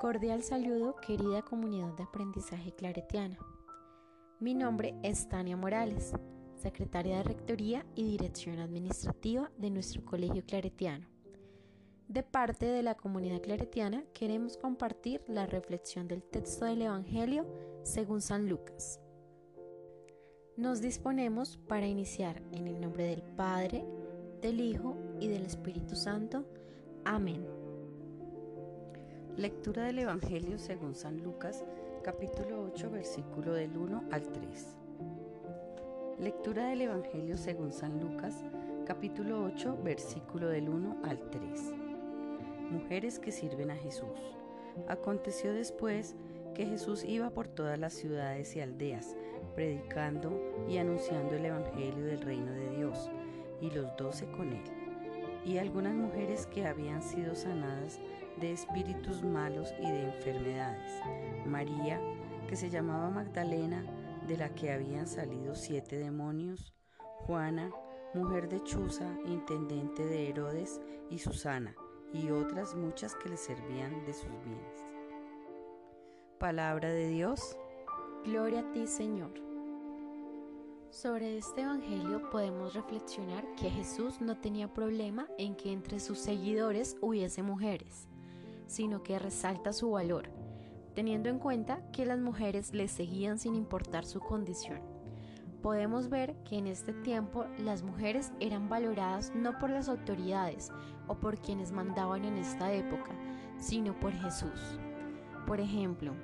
Cordial saludo, querida comunidad de aprendizaje claretiana. Mi nombre es Tania Morales, secretaria de Rectoría y Dirección Administrativa de nuestro Colegio Claretiano. De parte de la comunidad claretiana queremos compartir la reflexión del texto del Evangelio según San Lucas. Nos disponemos para iniciar en el nombre del Padre, del Hijo y del Espíritu Santo. Amén. Lectura del Evangelio según San Lucas, capítulo 8, versículo del 1 al 3. Lectura del Evangelio según San Lucas, capítulo 8, versículo del 1 al 3. Mujeres que sirven a Jesús. Aconteció después que Jesús iba por todas las ciudades y aldeas, predicando y anunciando el Evangelio del reino de Dios, y los doce con él. Y algunas mujeres que habían sido sanadas de espíritus malos y de enfermedades. María, que se llamaba Magdalena, de la que habían salido siete demonios. Juana, mujer de Chuza, intendente de Herodes, y Susana, y otras muchas que le servían de sus bienes. Palabra de Dios. Gloria a ti, Señor. Sobre este Evangelio podemos reflexionar que Jesús no tenía problema en que entre sus seguidores hubiese mujeres sino que resalta su valor, teniendo en cuenta que las mujeres le seguían sin importar su condición. Podemos ver que en este tiempo las mujeres eran valoradas no por las autoridades o por quienes mandaban en esta época, sino por Jesús. Por ejemplo,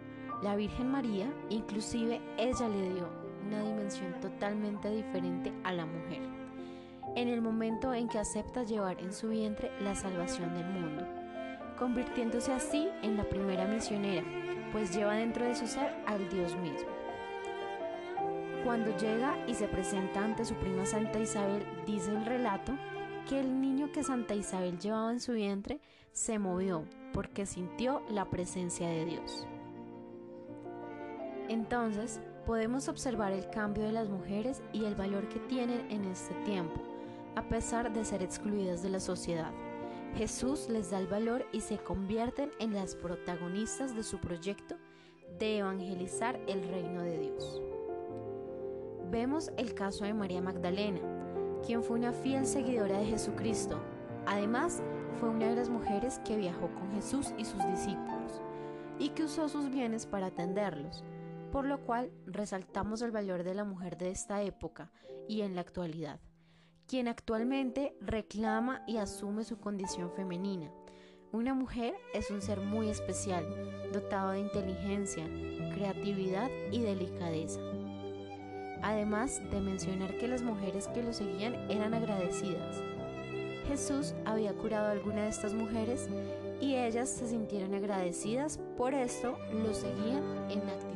la Virgen María, inclusive ella le dio una dimensión totalmente diferente a la mujer, en el momento en que acepta llevar en su vientre la salvación del mundo convirtiéndose así en la primera misionera, pues lleva dentro de su ser al Dios mismo. Cuando llega y se presenta ante su prima Santa Isabel, dice el relato que el niño que Santa Isabel llevaba en su vientre se movió porque sintió la presencia de Dios. Entonces, podemos observar el cambio de las mujeres y el valor que tienen en este tiempo, a pesar de ser excluidas de la sociedad. Jesús les da el valor y se convierten en las protagonistas de su proyecto de evangelizar el reino de Dios. Vemos el caso de María Magdalena, quien fue una fiel seguidora de Jesucristo. Además, fue una de las mujeres que viajó con Jesús y sus discípulos y que usó sus bienes para atenderlos, por lo cual resaltamos el valor de la mujer de esta época y en la actualidad quien actualmente reclama y asume su condición femenina. Una mujer es un ser muy especial, dotado de inteligencia, creatividad y delicadeza. Además de mencionar que las mujeres que lo seguían eran agradecidas. Jesús había curado a alguna de estas mujeres y ellas se sintieron agradecidas, por esto lo seguían en actitud